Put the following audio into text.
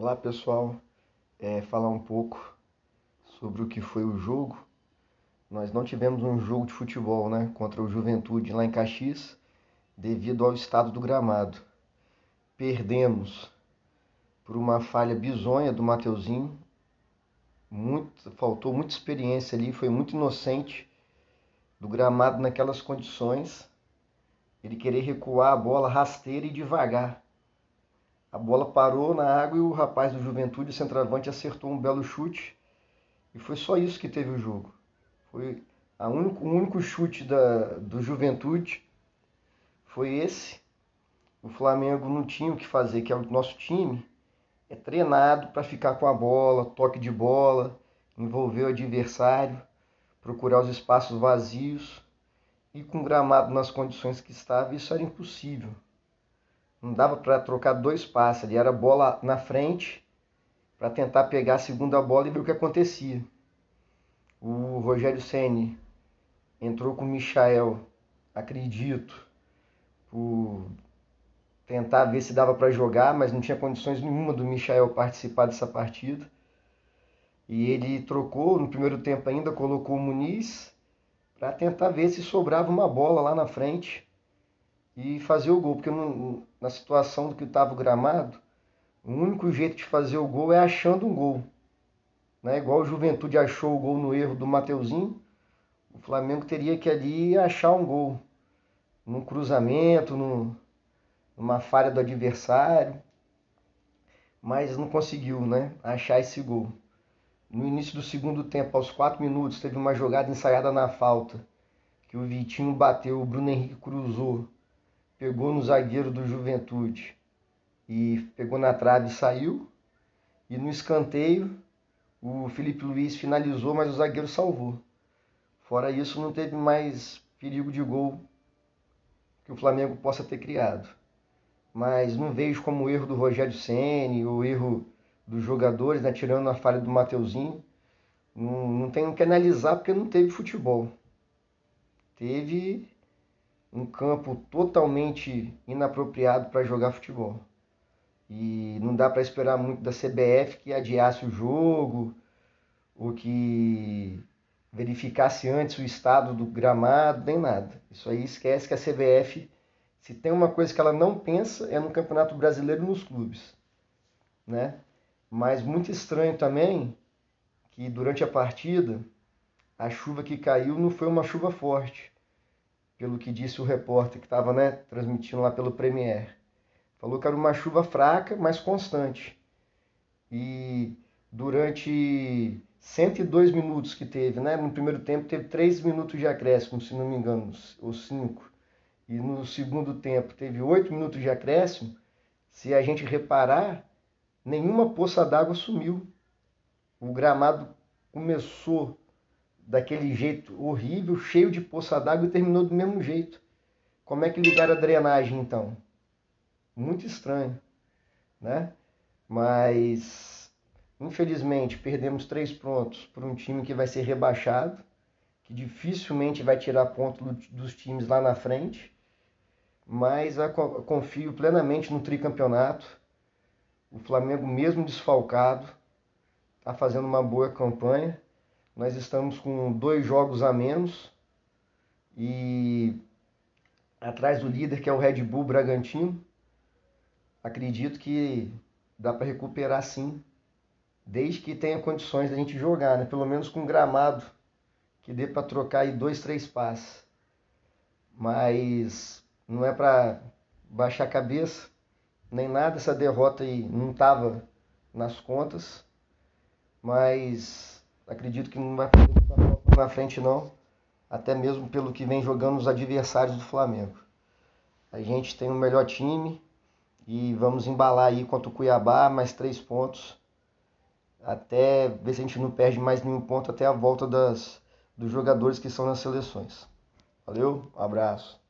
Olá pessoal, é, falar um pouco sobre o que foi o jogo. Nós não tivemos um jogo de futebol né, contra o Juventude lá em Caxias devido ao estado do gramado. Perdemos por uma falha bizonha do Mateuzinho. Muito, faltou muita experiência ali, foi muito inocente do gramado naquelas condições. Ele querer recuar a bola rasteira e devagar a bola parou na água e o rapaz do Juventude, o centroavante, acertou um belo chute. E foi só isso que teve o jogo. Foi a único, o único chute da, do Juventude foi esse. O Flamengo não tinha o que fazer, que é o nosso time. É treinado para ficar com a bola, toque de bola, envolver o adversário, procurar os espaços vazios. E com o gramado nas condições que estava, isso era impossível. Não dava para trocar dois passes ali, era bola na frente para tentar pegar a segunda bola e ver o que acontecia. O Rogério Ceni entrou com o Michael, acredito, por tentar ver se dava para jogar, mas não tinha condições nenhuma do Michael participar dessa partida. E ele trocou no primeiro tempo ainda, colocou o Muniz para tentar ver se sobrava uma bola lá na frente e fazer o gol, porque não, na situação do que estava o gramado, o único jeito de fazer o gol é achando um gol. Né? Igual o Juventude achou o gol no erro do Mateuzinho, o Flamengo teria que ali achar um gol. Num cruzamento, num, numa falha do adversário. Mas não conseguiu né? achar esse gol. No início do segundo tempo, aos 4 minutos, teve uma jogada ensaiada na falta. Que o Vitinho bateu, o Bruno Henrique cruzou pegou no zagueiro do Juventude e pegou na trave e saiu. E no escanteio, o Felipe Luiz finalizou, mas o zagueiro salvou. Fora isso, não teve mais perigo de gol que o Flamengo possa ter criado. Mas não vejo como erro do Rogério Ceni ou erro dos jogadores, né, tirando a falha do Mateuzinho. Não, não tenho que analisar porque não teve futebol. Teve um campo totalmente inapropriado para jogar futebol. E não dá para esperar muito da CBF que adiasse o jogo ou que verificasse antes o estado do gramado, nem nada. Isso aí esquece que a CBF, se tem uma coisa que ela não pensa, é no Campeonato Brasileiro nos clubes. Né? Mas muito estranho também que durante a partida a chuva que caiu não foi uma chuva forte pelo que disse o repórter que estava né, transmitindo lá pelo Premier. Falou que era uma chuva fraca, mas constante. E durante 102 minutos que teve, né? No primeiro tempo teve 3 minutos de acréscimo, se não me engano, ou 5. E no segundo tempo teve 8 minutos de acréscimo. Se a gente reparar, nenhuma poça d'água sumiu. O gramado começou daquele jeito horrível, cheio de poça d'água e terminou do mesmo jeito. Como é que ligaram a drenagem então? Muito estranho, né? Mas infelizmente perdemos três pontos para um time que vai ser rebaixado, que dificilmente vai tirar ponto dos times lá na frente. Mas eu confio plenamente no tricampeonato. O Flamengo, mesmo desfalcado, está fazendo uma boa campanha nós estamos com dois jogos a menos e atrás do líder que é o Red Bull Bragantino. Acredito que dá para recuperar sim, desde que tenha condições da gente jogar, né? Pelo menos com gramado que dê para trocar aí dois, três passes. Mas não é para baixar a cabeça nem nada. Essa derrota aí não estava nas contas, mas Acredito que não vai fazer muita falta na frente não, até mesmo pelo que vem jogando os adversários do Flamengo. A gente tem o um melhor time e vamos embalar aí contra o Cuiabá, mais três pontos, até ver se a gente não perde mais nenhum ponto até a volta das, dos jogadores que são nas seleções. Valeu, um abraço.